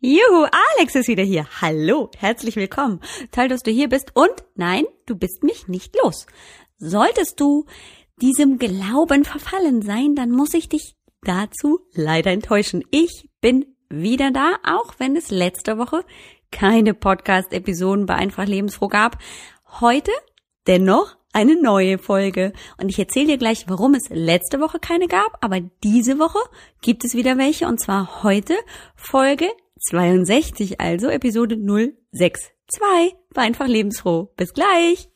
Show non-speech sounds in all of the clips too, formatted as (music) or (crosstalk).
Juhu, Alex ist wieder hier. Hallo, herzlich willkommen. Toll, dass du hier bist. Und nein, du bist mich nicht los. Solltest du diesem Glauben verfallen sein, dann muss ich dich dazu leider enttäuschen. Ich bin wieder da, auch wenn es letzte Woche keine Podcast-Episoden bei Einfach Lebensfroh gab. Heute dennoch eine neue Folge. Und ich erzähle dir gleich, warum es letzte Woche keine gab, aber diese Woche gibt es wieder welche und zwar heute Folge 62, also Episode 062. War einfach lebensfroh. Bis gleich.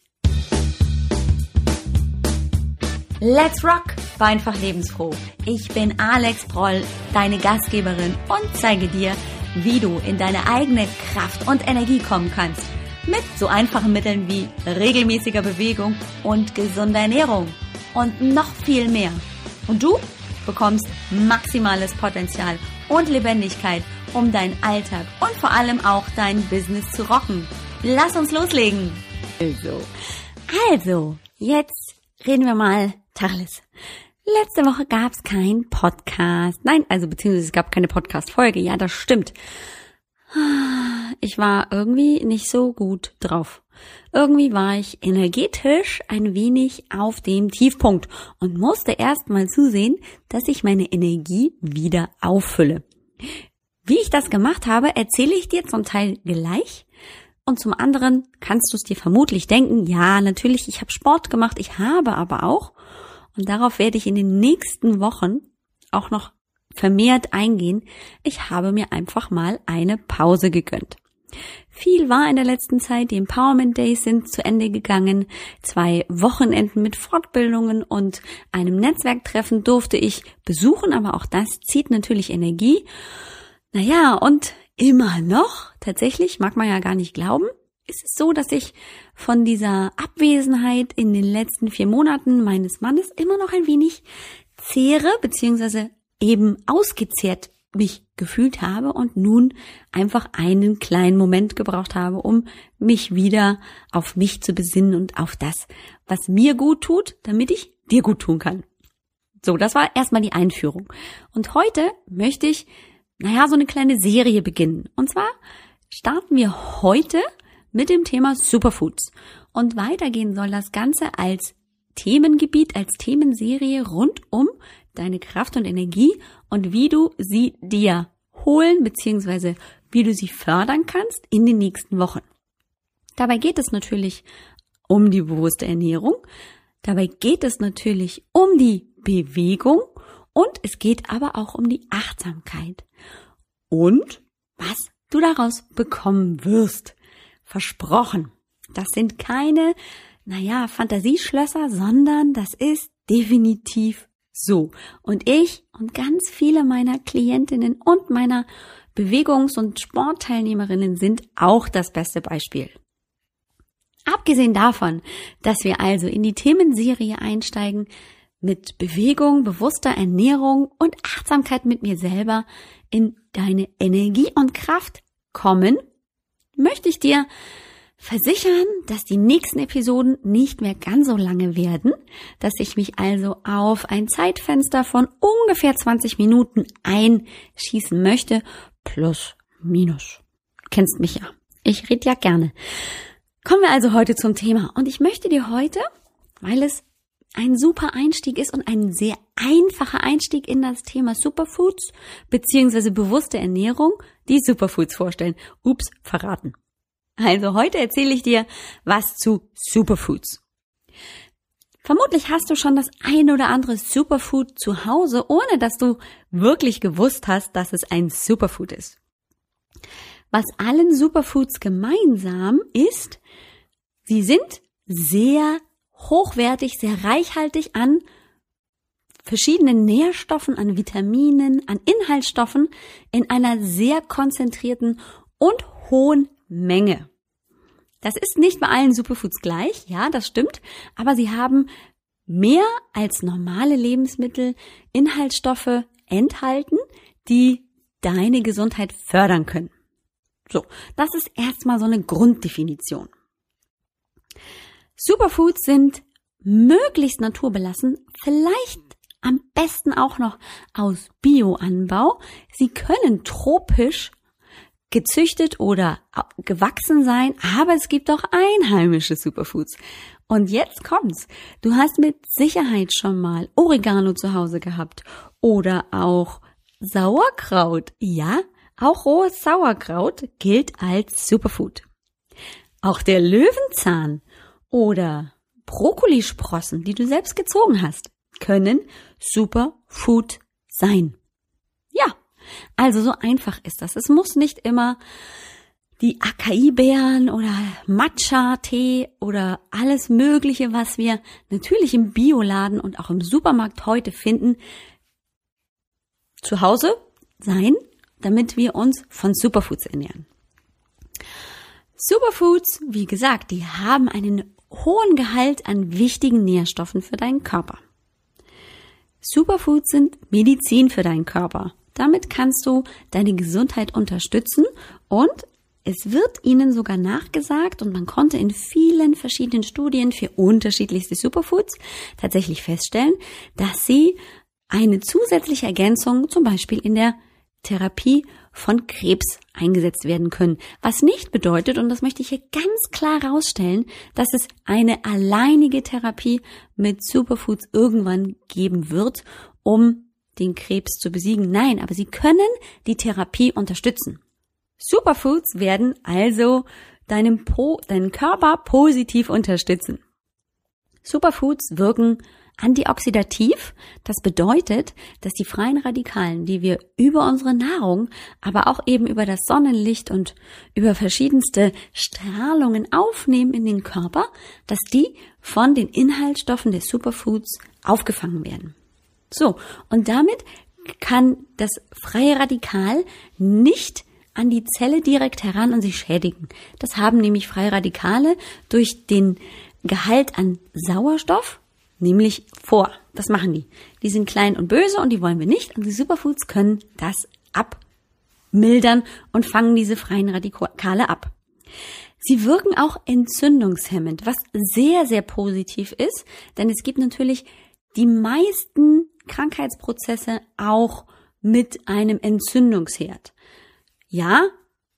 Let's rock! War einfach lebensfroh. Ich bin Alex Proll, deine Gastgeberin und zeige dir, wie du in deine eigene Kraft und Energie kommen kannst. Mit so einfachen Mitteln wie regelmäßiger Bewegung und gesunder Ernährung. Und noch viel mehr. Und du bekommst maximales Potenzial und Lebendigkeit um deinen Alltag und vor allem auch dein Business zu rocken. Lass uns loslegen. Also, also, jetzt reden wir mal Tacheles. Letzte Woche gab es keinen Podcast. Nein, also beziehungsweise es gab keine Podcast-Folge. Ja, das stimmt. Ich war irgendwie nicht so gut drauf. Irgendwie war ich energetisch ein wenig auf dem Tiefpunkt und musste erst mal zusehen, dass ich meine Energie wieder auffülle. Wie ich das gemacht habe, erzähle ich dir zum Teil gleich. Und zum anderen kannst du es dir vermutlich denken, ja, natürlich, ich habe Sport gemacht, ich habe aber auch, und darauf werde ich in den nächsten Wochen auch noch vermehrt eingehen, ich habe mir einfach mal eine Pause gegönnt. Viel war in der letzten Zeit, die Empowerment Days sind zu Ende gegangen, zwei Wochenenden mit Fortbildungen und einem Netzwerktreffen durfte ich besuchen, aber auch das zieht natürlich Energie. Naja, und immer noch, tatsächlich, mag man ja gar nicht glauben, ist es so, dass ich von dieser Abwesenheit in den letzten vier Monaten meines Mannes immer noch ein wenig zehre, beziehungsweise eben ausgezehrt mich gefühlt habe und nun einfach einen kleinen Moment gebraucht habe, um mich wieder auf mich zu besinnen und auf das, was mir gut tut, damit ich dir gut tun kann. So, das war erstmal die Einführung. Und heute möchte ich naja, so eine kleine Serie beginnen. Und zwar starten wir heute mit dem Thema Superfoods. Und weitergehen soll das Ganze als Themengebiet, als Themenserie rund um deine Kraft und Energie und wie du sie dir holen bzw. wie du sie fördern kannst in den nächsten Wochen. Dabei geht es natürlich um die bewusste Ernährung. Dabei geht es natürlich um die Bewegung und es geht aber auch um die Achtsamkeit. Und was du daraus bekommen wirst. Versprochen. Das sind keine, naja, Fantasieschlösser, sondern das ist definitiv so. Und ich und ganz viele meiner Klientinnen und meiner Bewegungs- und Sportteilnehmerinnen sind auch das beste Beispiel. Abgesehen davon, dass wir also in die Themenserie einsteigen, mit Bewegung, bewusster Ernährung und Achtsamkeit mit mir selber in deine Energie und Kraft kommen, möchte ich dir versichern, dass die nächsten Episoden nicht mehr ganz so lange werden, dass ich mich also auf ein Zeitfenster von ungefähr 20 Minuten einschießen möchte, plus minus. kennst mich ja. Ich rede ja gerne. Kommen wir also heute zum Thema und ich möchte dir heute, weil es ein super Einstieg ist und ein sehr einfacher Einstieg in das Thema Superfoods beziehungsweise bewusste Ernährung, die Superfoods vorstellen. Ups, verraten. Also heute erzähle ich dir was zu Superfoods. Vermutlich hast du schon das ein oder andere Superfood zu Hause, ohne dass du wirklich gewusst hast, dass es ein Superfood ist. Was allen Superfoods gemeinsam ist, sie sind sehr hochwertig, sehr reichhaltig an verschiedenen Nährstoffen, an Vitaminen, an Inhaltsstoffen in einer sehr konzentrierten und hohen Menge. Das ist nicht bei allen Superfoods gleich, ja, das stimmt, aber sie haben mehr als normale Lebensmittel Inhaltsstoffe enthalten, die deine Gesundheit fördern können. So, das ist erstmal so eine Grunddefinition. Superfoods sind möglichst naturbelassen, vielleicht am besten auch noch aus Bioanbau. Sie können tropisch gezüchtet oder gewachsen sein, aber es gibt auch einheimische Superfoods. Und jetzt kommt's. Du hast mit Sicherheit schon mal Oregano zu Hause gehabt oder auch Sauerkraut. Ja, auch rohes Sauerkraut gilt als Superfood. Auch der Löwenzahn oder Brokkolisprossen, die du selbst gezogen hast, können Superfood sein. Ja, also so einfach ist das. Es muss nicht immer die Acai-Beeren oder Matcha-Tee oder alles Mögliche, was wir natürlich im Bioladen und auch im Supermarkt heute finden, zu Hause sein, damit wir uns von Superfoods ernähren. Superfoods, wie gesagt, die haben einen hohen Gehalt an wichtigen Nährstoffen für deinen Körper. Superfoods sind Medizin für deinen Körper. Damit kannst du deine Gesundheit unterstützen und es wird ihnen sogar nachgesagt und man konnte in vielen verschiedenen Studien für unterschiedlichste Superfoods tatsächlich feststellen, dass sie eine zusätzliche Ergänzung zum Beispiel in der Therapie von Krebs eingesetzt werden können. Was nicht bedeutet, und das möchte ich hier ganz klar rausstellen, dass es eine alleinige Therapie mit Superfoods irgendwann geben wird, um den Krebs zu besiegen. Nein, aber sie können die Therapie unterstützen. Superfoods werden also deinem, po deinen Körper positiv unterstützen. Superfoods wirken antioxidativ. Das bedeutet, dass die freien Radikalen, die wir über unsere Nahrung, aber auch eben über das Sonnenlicht und über verschiedenste Strahlungen aufnehmen in den Körper, dass die von den Inhaltsstoffen des Superfoods aufgefangen werden. So, und damit kann das freie Radikal nicht an die Zelle direkt heran und sie schädigen. Das haben nämlich freie Radikale durch den Gehalt an Sauerstoff nämlich vor. Das machen die. Die sind klein und böse und die wollen wir nicht. Und die Superfoods können das abmildern und fangen diese freien Radikale ab. Sie wirken auch entzündungshemmend, was sehr, sehr positiv ist, denn es gibt natürlich die meisten Krankheitsprozesse auch mit einem Entzündungsherd. Ja,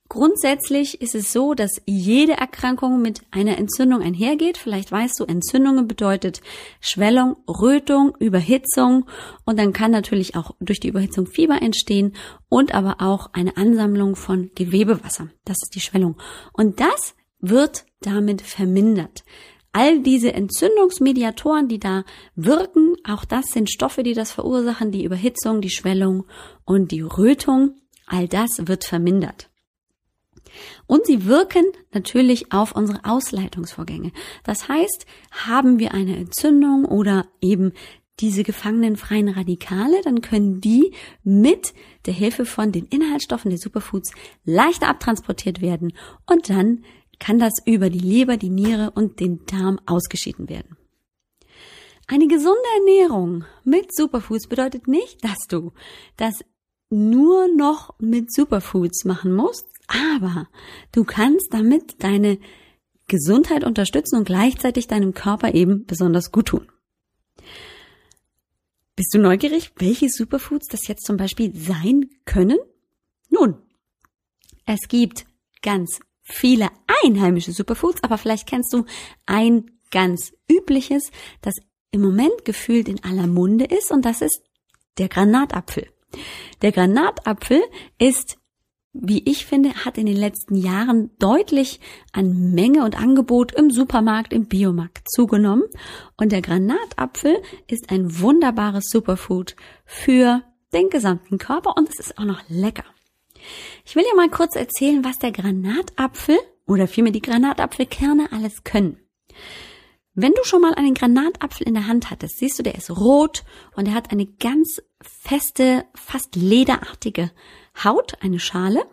Grundsätzlich ist es so, dass jede Erkrankung mit einer Entzündung einhergeht. Vielleicht weißt du, Entzündungen bedeutet Schwellung, Rötung, Überhitzung und dann kann natürlich auch durch die Überhitzung Fieber entstehen und aber auch eine Ansammlung von Gewebewasser. Das ist die Schwellung. Und das wird damit vermindert. All diese Entzündungsmediatoren, die da wirken, auch das sind Stoffe, die das verursachen, die Überhitzung, die Schwellung und die Rötung. All das wird vermindert. Und sie wirken natürlich auf unsere Ausleitungsvorgänge. Das heißt, haben wir eine Entzündung oder eben diese gefangenen freien Radikale, dann können die mit der Hilfe von den Inhaltsstoffen der Superfoods leichter abtransportiert werden und dann kann das über die Leber, die Niere und den Darm ausgeschieden werden. Eine gesunde Ernährung mit Superfoods bedeutet nicht, dass du das nur noch mit Superfoods machen musst, aber du kannst damit deine Gesundheit unterstützen und gleichzeitig deinem Körper eben besonders gut tun. Bist du neugierig, welche Superfoods das jetzt zum Beispiel sein können? Nun, es gibt ganz viele einheimische Superfoods, aber vielleicht kennst du ein ganz übliches, das im Moment gefühlt in aller Munde ist und das ist der Granatapfel. Der Granatapfel ist wie ich finde, hat in den letzten Jahren deutlich an Menge und Angebot im Supermarkt, im Biomarkt zugenommen. Und der Granatapfel ist ein wunderbares Superfood für den gesamten Körper und es ist auch noch lecker. Ich will dir mal kurz erzählen, was der Granatapfel oder vielmehr die Granatapfelkerne alles können. Wenn du schon mal einen Granatapfel in der Hand hattest, siehst du, der ist rot und er hat eine ganz feste, fast lederartige Haut, eine Schale.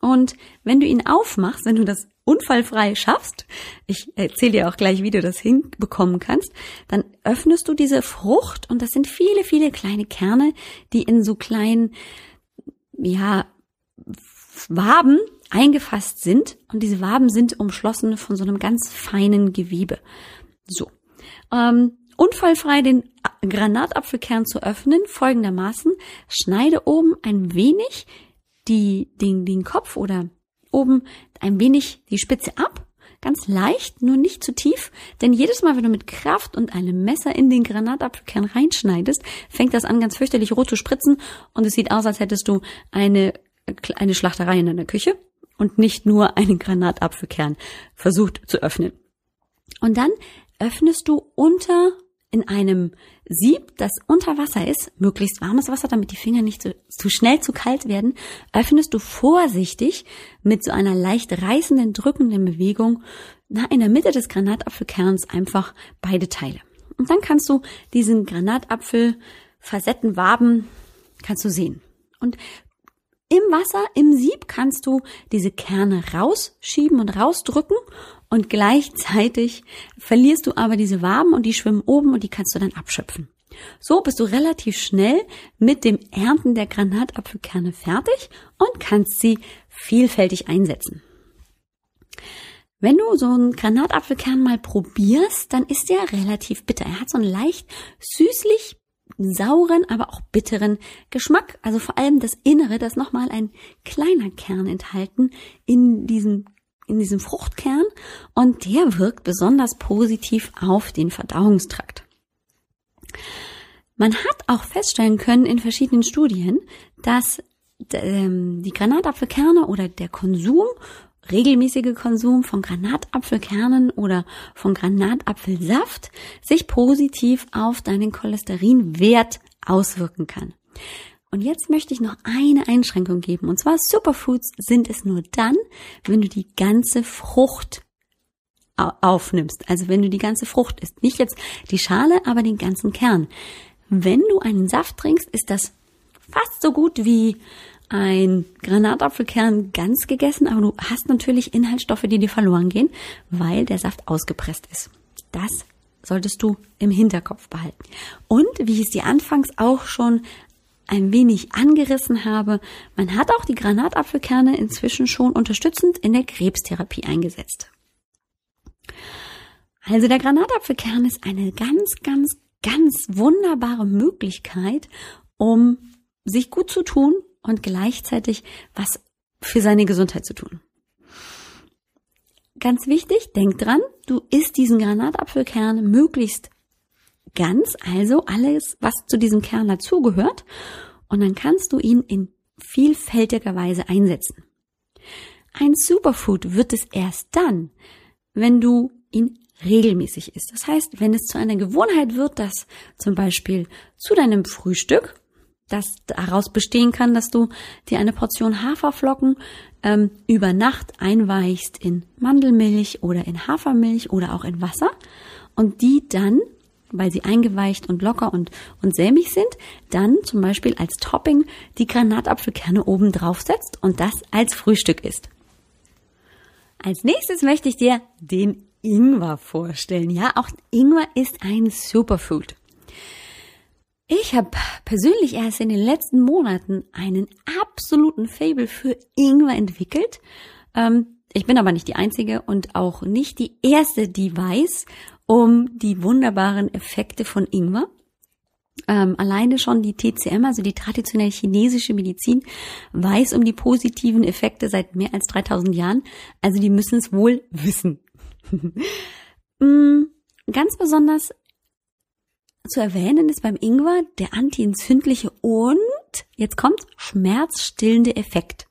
Und wenn du ihn aufmachst, wenn du das unfallfrei schaffst, ich erzähle dir auch gleich, wie du das hinbekommen kannst, dann öffnest du diese Frucht und das sind viele, viele kleine Kerne, die in so kleinen, ja, Waben eingefasst sind und diese Waben sind umschlossen von so einem ganz feinen Gewebe. So. Ähm, unfallfrei den Granatapfelkern zu öffnen, folgendermaßen, schneide oben ein wenig die, den, den Kopf oder oben ein wenig die Spitze ab, ganz leicht, nur nicht zu tief, denn jedes Mal, wenn du mit Kraft und einem Messer in den Granatapfelkern reinschneidest, fängt das an ganz fürchterlich rot zu spritzen. Und es sieht aus, als hättest du eine, eine Schlachterei in deiner Küche und nicht nur einen Granatapfelkern versucht zu öffnen. Und dann öffnest du unter in einem Sieb, das unter Wasser ist, möglichst warmes Wasser, damit die Finger nicht zu, zu schnell zu kalt werden, öffnest du vorsichtig mit so einer leicht reißenden, drückenden Bewegung na, in der Mitte des Granatapfelkerns einfach beide Teile. Und dann kannst du diesen Granatapfel Facetten, Waben, kannst du sehen. Und im Wasser, im Sieb kannst du diese Kerne rausschieben und rausdrücken und gleichzeitig verlierst du aber diese Waben und die schwimmen oben und die kannst du dann abschöpfen. So bist du relativ schnell mit dem Ernten der Granatapfelkerne fertig und kannst sie vielfältig einsetzen. Wenn du so einen Granatapfelkern mal probierst, dann ist der relativ bitter. Er hat so einen leicht süßlich sauren, aber auch bitteren Geschmack. Also vor allem das Innere, das nochmal ein kleiner Kern enthalten in diesem in diesem Fruchtkern und der wirkt besonders positiv auf den Verdauungstrakt. Man hat auch feststellen können in verschiedenen Studien, dass ähm, die Granatapfelkerne oder der Konsum, regelmäßige Konsum von Granatapfelkernen oder von Granatapfelsaft sich positiv auf deinen Cholesterinwert auswirken kann. Und jetzt möchte ich noch eine Einschränkung geben. Und zwar Superfoods sind es nur dann, wenn du die ganze Frucht aufnimmst. Also wenn du die ganze Frucht isst. Nicht jetzt die Schale, aber den ganzen Kern. Wenn du einen Saft trinkst, ist das fast so gut wie ein Granatapfelkern ganz gegessen, aber du hast natürlich Inhaltsstoffe, die dir verloren gehen, weil der Saft ausgepresst ist. Das solltest du im Hinterkopf behalten. Und wie ich es dir anfangs auch schon ein wenig angerissen habe, man hat auch die Granatapfelkerne inzwischen schon unterstützend in der Krebstherapie eingesetzt. Also der Granatapfelkern ist eine ganz, ganz, ganz wunderbare Möglichkeit, um sich gut zu tun und gleichzeitig was für seine Gesundheit zu tun. Ganz wichtig, denk dran, du isst diesen Granatapfelkern möglichst ganz, also alles, was zu diesem Kern dazugehört. Und dann kannst du ihn in vielfältiger Weise einsetzen. Ein Superfood wird es erst dann, wenn du ihn regelmäßig isst. Das heißt, wenn es zu einer Gewohnheit wird, dass zum Beispiel zu deinem Frühstück, das daraus bestehen kann, dass du dir eine Portion Haferflocken ähm, über Nacht einweichst in Mandelmilch oder in Hafermilch oder auch in Wasser und die dann weil sie eingeweicht und locker und, und sämig sind, dann zum Beispiel als Topping die Granatapfelkerne oben drauf setzt und das als Frühstück isst. Als nächstes möchte ich dir den Ingwer vorstellen. Ja, auch Ingwer ist ein Superfood. Ich habe persönlich erst in den letzten Monaten einen absoluten Fable für Ingwer entwickelt. Ähm, ich bin aber nicht die Einzige und auch nicht die Erste, die weiß um die wunderbaren Effekte von Ingwer. Ähm, alleine schon die TCM, also die traditionelle chinesische Medizin, weiß um die positiven Effekte seit mehr als 3000 Jahren. Also die müssen es wohl wissen. (laughs) Mm, ganz besonders zu erwähnen ist beim Ingwer der antientzündliche und, jetzt kommt, schmerzstillende Effekt.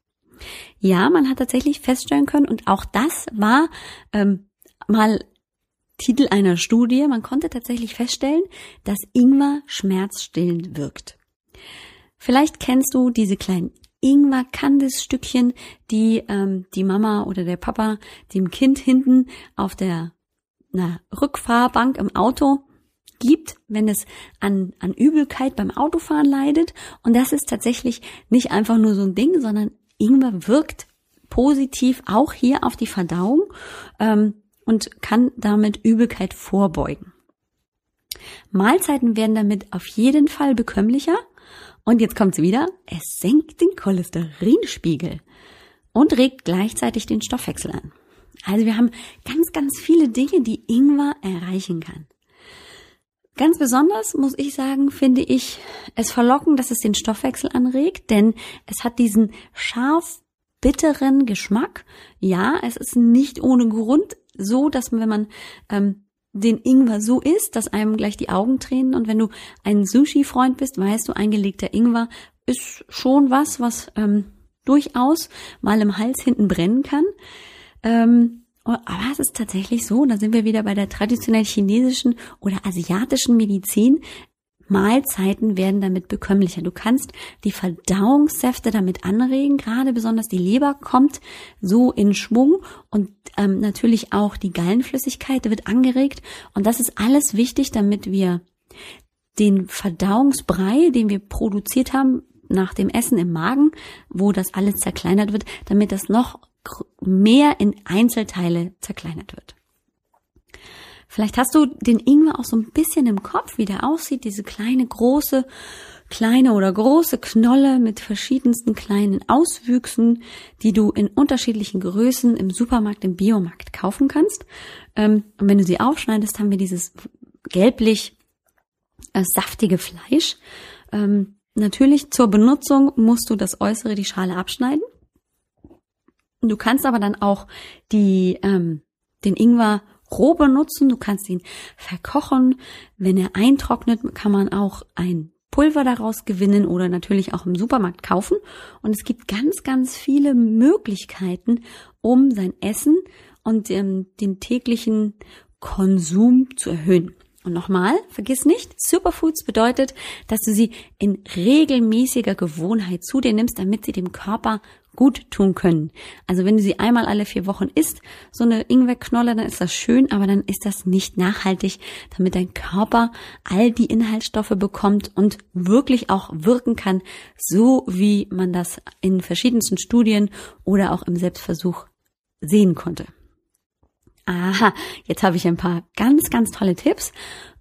Ja, man hat tatsächlich feststellen können, und auch das war ähm, mal Titel einer Studie, man konnte tatsächlich feststellen, dass Ingwer schmerzstillend wirkt. Vielleicht kennst du diese kleinen Ingwer-Kandis-Stückchen, die ähm, die Mama oder der Papa dem Kind hinten auf der na, Rückfahrbank im Auto gibt, wenn es an, an Übelkeit beim Autofahren leidet. Und das ist tatsächlich nicht einfach nur so ein Ding, sondern Ingwer wirkt positiv auch hier auf die Verdauung. Ähm, und kann damit Übelkeit vorbeugen. Mahlzeiten werden damit auf jeden Fall bekömmlicher. Und jetzt kommt's wieder. Es senkt den Cholesterinspiegel und regt gleichzeitig den Stoffwechsel an. Also wir haben ganz, ganz viele Dinge, die Ingwer erreichen kann. Ganz besonders muss ich sagen, finde ich es verlockend, dass es den Stoffwechsel anregt, denn es hat diesen scharf bitteren Geschmack. Ja, es ist nicht ohne Grund so, dass wenn man ähm, den Ingwer so isst, dass einem gleich die Augen tränen. Und wenn du ein Sushi-Freund bist, weißt du, eingelegter Ingwer ist schon was, was ähm, durchaus mal im Hals hinten brennen kann. Ähm, aber es ist tatsächlich so, da sind wir wieder bei der traditionell chinesischen oder asiatischen Medizin. Mahlzeiten werden damit bekömmlicher. Du kannst die Verdauungssäfte damit anregen, gerade besonders die Leber kommt so in Schwung und ähm, natürlich auch die Gallenflüssigkeit wird angeregt. Und das ist alles wichtig, damit wir den Verdauungsbrei, den wir produziert haben, nach dem Essen im Magen, wo das alles zerkleinert wird, damit das noch mehr in Einzelteile zerkleinert wird. Vielleicht hast du den Ingwer auch so ein bisschen im Kopf, wie der aussieht, diese kleine, große, kleine oder große Knolle mit verschiedensten kleinen Auswüchsen, die du in unterschiedlichen Größen im Supermarkt, im Biomarkt kaufen kannst. Ähm, und wenn du sie aufschneidest, haben wir dieses gelblich äh, saftige Fleisch. Ähm, natürlich zur Benutzung musst du das Äußere, die Schale abschneiden. Du kannst aber dann auch die, ähm, den Ingwer roh benutzen. Du kannst ihn verkochen. Wenn er eintrocknet, kann man auch ein Pulver daraus gewinnen oder natürlich auch im Supermarkt kaufen. Und es gibt ganz, ganz viele Möglichkeiten, um sein Essen und ähm, den täglichen Konsum zu erhöhen. Und nochmal, vergiss nicht, Superfoods bedeutet, dass du sie in regelmäßiger Gewohnheit zu dir nimmst, damit sie dem Körper gut tun können. Also wenn du sie einmal alle vier Wochen isst, so eine Ingwerknolle, dann ist das schön, aber dann ist das nicht nachhaltig, damit dein Körper all die Inhaltsstoffe bekommt und wirklich auch wirken kann, so wie man das in verschiedensten Studien oder auch im Selbstversuch sehen konnte. Aha, jetzt habe ich ein paar ganz, ganz tolle Tipps.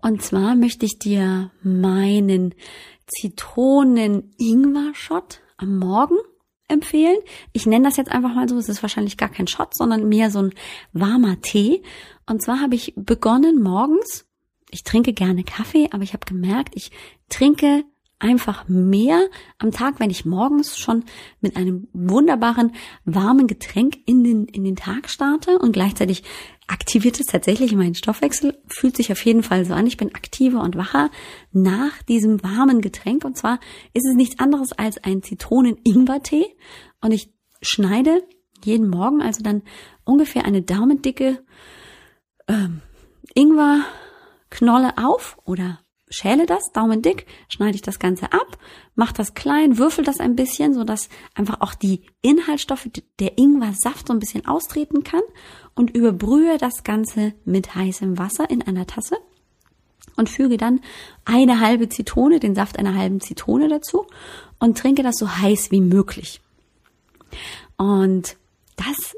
Und zwar möchte ich dir meinen Zitronen-Ingwer-Shot am Morgen empfehlen. Ich nenne das jetzt einfach mal so. Es ist wahrscheinlich gar kein Shot, sondern mehr so ein warmer Tee. Und zwar habe ich begonnen morgens. Ich trinke gerne Kaffee, aber ich habe gemerkt, ich trinke einfach mehr am Tag, wenn ich morgens schon mit einem wunderbaren warmen Getränk in den, in den Tag starte und gleichzeitig aktiviert es tatsächlich meinen Stoffwechsel, fühlt sich auf jeden Fall so an. Ich bin aktiver und wacher nach diesem warmen Getränk. Und zwar ist es nichts anderes als ein Zitronen-Ingwer-Tee. Und ich schneide jeden Morgen also dann ungefähr eine daumendicke ähm, Ingwer-Knolle auf oder schäle das, Daumen dick, schneide ich das Ganze ab, mache das klein, würfel das ein bisschen, so dass einfach auch die Inhaltsstoffe der Ingwer-Saft so ein bisschen austreten kann und überbrühe das Ganze mit heißem Wasser in einer Tasse und füge dann eine halbe Zitrone, den Saft einer halben Zitrone dazu und trinke das so heiß wie möglich. Und das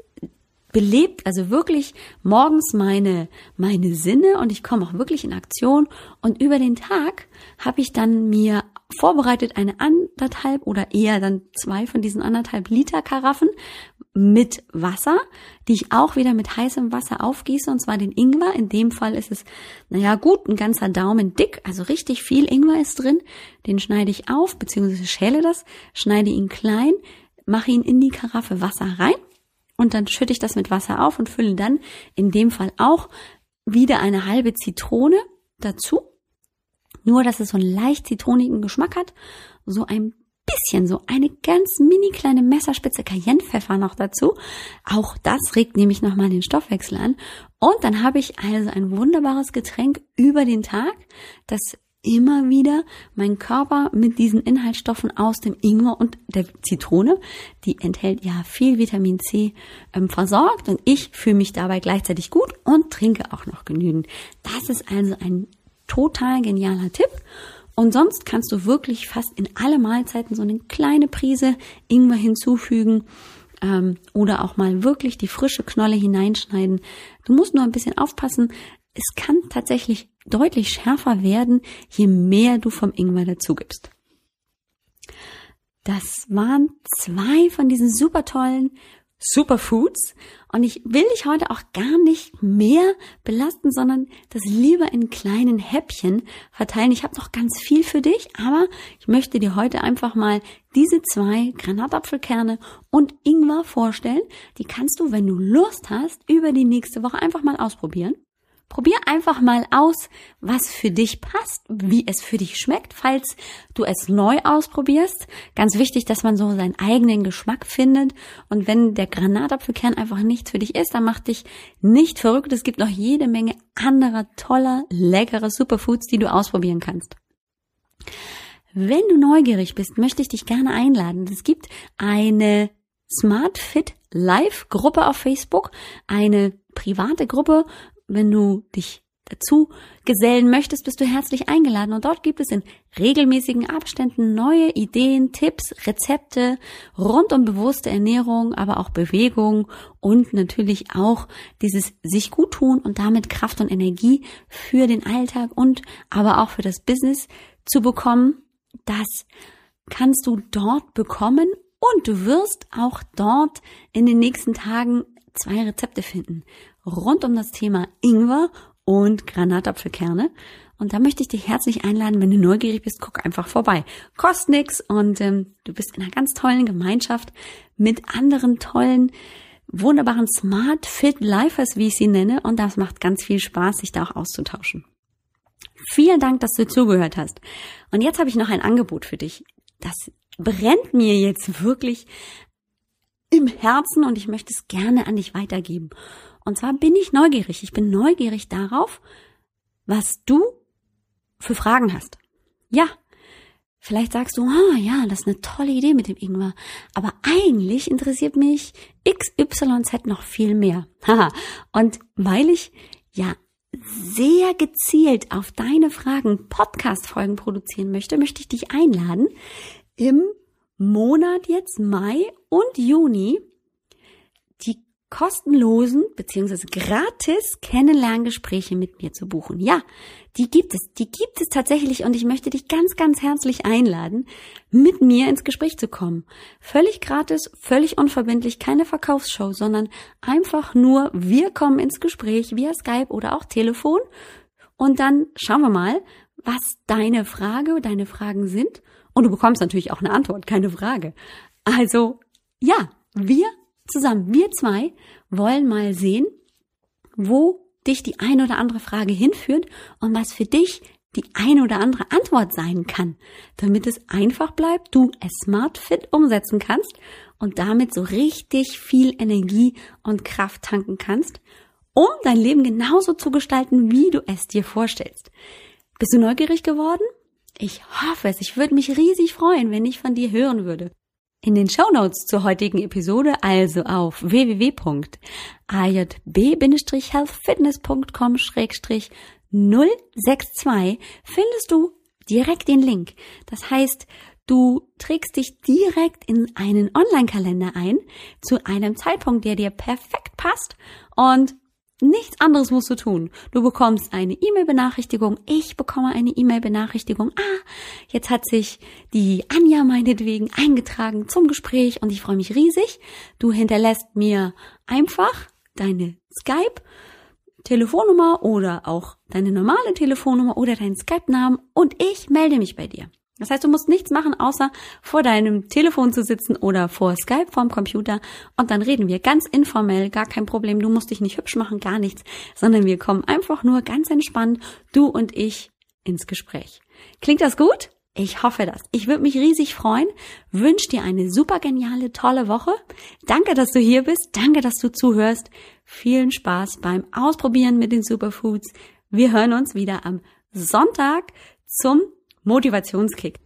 belebt also wirklich morgens meine, meine Sinne und ich komme auch wirklich in Aktion und über den Tag habe ich dann mir vorbereitet eine anderthalb oder eher dann zwei von diesen anderthalb Liter Karaffen mit Wasser, die ich auch wieder mit heißem Wasser aufgieße, und zwar den Ingwer. In dem Fall ist es, naja, gut, ein ganzer Daumen dick, also richtig viel Ingwer ist drin. Den schneide ich auf, beziehungsweise schäle das, schneide ihn klein, mache ihn in die Karaffe Wasser rein und dann schütte ich das mit Wasser auf und fülle dann in dem Fall auch wieder eine halbe Zitrone dazu. Nur, dass es so einen leicht zitronigen Geschmack hat. So ein bisschen, so eine ganz mini kleine Messerspitze Cayennepfeffer noch dazu. Auch das regt nämlich nochmal den Stoffwechsel an. Und dann habe ich also ein wunderbares Getränk über den Tag, das immer wieder meinen Körper mit diesen Inhaltsstoffen aus dem Ingwer und der Zitrone, die enthält ja viel Vitamin C, ähm, versorgt und ich fühle mich dabei gleichzeitig gut und trinke auch noch genügend. Das ist also ein total genialer Tipp. Und sonst kannst du wirklich fast in alle Mahlzeiten so eine kleine Prise Ingwer hinzufügen ähm, oder auch mal wirklich die frische Knolle hineinschneiden. Du musst nur ein bisschen aufpassen, es kann tatsächlich deutlich schärfer werden, je mehr du vom Ingwer dazu gibst. Das waren zwei von diesen super tollen Superfoods. Und ich will dich heute auch gar nicht mehr belasten, sondern das lieber in kleinen Häppchen verteilen. Ich habe noch ganz viel für dich, aber ich möchte dir heute einfach mal diese zwei Granatapfelkerne und Ingwer vorstellen. Die kannst du, wenn du Lust hast, über die nächste Woche einfach mal ausprobieren. Probier einfach mal aus, was für dich passt, wie es für dich schmeckt, falls du es neu ausprobierst. Ganz wichtig, dass man so seinen eigenen Geschmack findet. Und wenn der Granatapfelkern einfach nichts für dich ist, dann mach dich nicht verrückt. Es gibt noch jede Menge anderer toller, leckerer Superfoods, die du ausprobieren kannst. Wenn du neugierig bist, möchte ich dich gerne einladen. Es gibt eine Smart Fit Live Gruppe auf Facebook, eine private Gruppe, wenn du dich dazu gesellen möchtest, bist du herzlich eingeladen und dort gibt es in regelmäßigen Abständen neue Ideen, Tipps, Rezepte rund um bewusste Ernährung, aber auch Bewegung und natürlich auch dieses sich gut tun und damit Kraft und Energie für den Alltag und aber auch für das Business zu bekommen. Das kannst du dort bekommen und du wirst auch dort in den nächsten Tagen zwei Rezepte finden rund um das Thema Ingwer und Granatapfelkerne. Und da möchte ich dich herzlich einladen, wenn du neugierig bist, guck einfach vorbei. Kostet nix und ähm, du bist in einer ganz tollen Gemeinschaft mit anderen tollen, wunderbaren Smart Fit Lifers, wie ich sie nenne. Und das macht ganz viel Spaß, sich da auch auszutauschen. Vielen Dank, dass du zugehört hast. Und jetzt habe ich noch ein Angebot für dich. Das brennt mir jetzt wirklich im Herzen und ich möchte es gerne an dich weitergeben. Und zwar bin ich neugierig. Ich bin neugierig darauf, was du für Fragen hast. Ja, vielleicht sagst du, ah ja, das ist eine tolle Idee mit dem Ingwer. Aber eigentlich interessiert mich XYZ noch viel mehr. Und weil ich ja sehr gezielt auf deine Fragen Podcast-Folgen produzieren möchte, möchte ich dich einladen, im Monat jetzt Mai und Juni die kostenlosen beziehungsweise gratis Kennenlerngespräche mit mir zu buchen. Ja, die gibt es, die gibt es tatsächlich und ich möchte dich ganz, ganz herzlich einladen, mit mir ins Gespräch zu kommen. Völlig gratis, völlig unverbindlich, keine Verkaufsshow, sondern einfach nur, wir kommen ins Gespräch via Skype oder auch Telefon und dann schauen wir mal, was deine Frage, deine Fragen sind und du bekommst natürlich auch eine Antwort, keine Frage. Also, ja, wir zusammen, wir zwei wollen mal sehen, wo dich die eine oder andere Frage hinführt und was für dich die eine oder andere Antwort sein kann, damit es einfach bleibt, du es smart fit umsetzen kannst und damit so richtig viel Energie und Kraft tanken kannst, um dein Leben genauso zu gestalten, wie du es dir vorstellst. Bist du neugierig geworden? Ich hoffe es. Ich würde mich riesig freuen, wenn ich von dir hören würde. In den Show Notes zur heutigen Episode, also auf www.ajb-healthfitness.com-062 findest du direkt den Link. Das heißt, du trägst dich direkt in einen Online-Kalender ein zu einem Zeitpunkt, der dir perfekt passt und Nichts anderes musst du tun. Du bekommst eine E-Mail-Benachrichtigung. Ich bekomme eine E-Mail-Benachrichtigung. Ah, jetzt hat sich die Anja meinetwegen eingetragen zum Gespräch und ich freue mich riesig. Du hinterlässt mir einfach deine Skype Telefonnummer oder auch deine normale Telefonnummer oder deinen Skype-Namen und ich melde mich bei dir. Das heißt, du musst nichts machen, außer vor deinem Telefon zu sitzen oder vor Skype vorm Computer und dann reden wir ganz informell, gar kein Problem. Du musst dich nicht hübsch machen, gar nichts, sondern wir kommen einfach nur ganz entspannt, du und ich, ins Gespräch. Klingt das gut? Ich hoffe das. Ich würde mich riesig freuen. Wünsche dir eine super geniale, tolle Woche. Danke, dass du hier bist. Danke, dass du zuhörst. Vielen Spaß beim Ausprobieren mit den Superfoods. Wir hören uns wieder am Sonntag zum Motivationskick.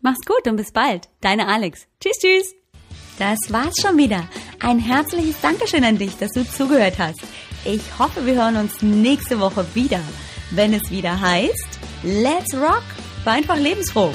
Mach's gut und bis bald. Deine Alex. Tschüss, tschüss. Das war's schon wieder. Ein herzliches Dankeschön an dich, dass du zugehört hast. Ich hoffe, wir hören uns nächste Woche wieder, wenn es wieder heißt Let's Rock, war einfach lebensfroh.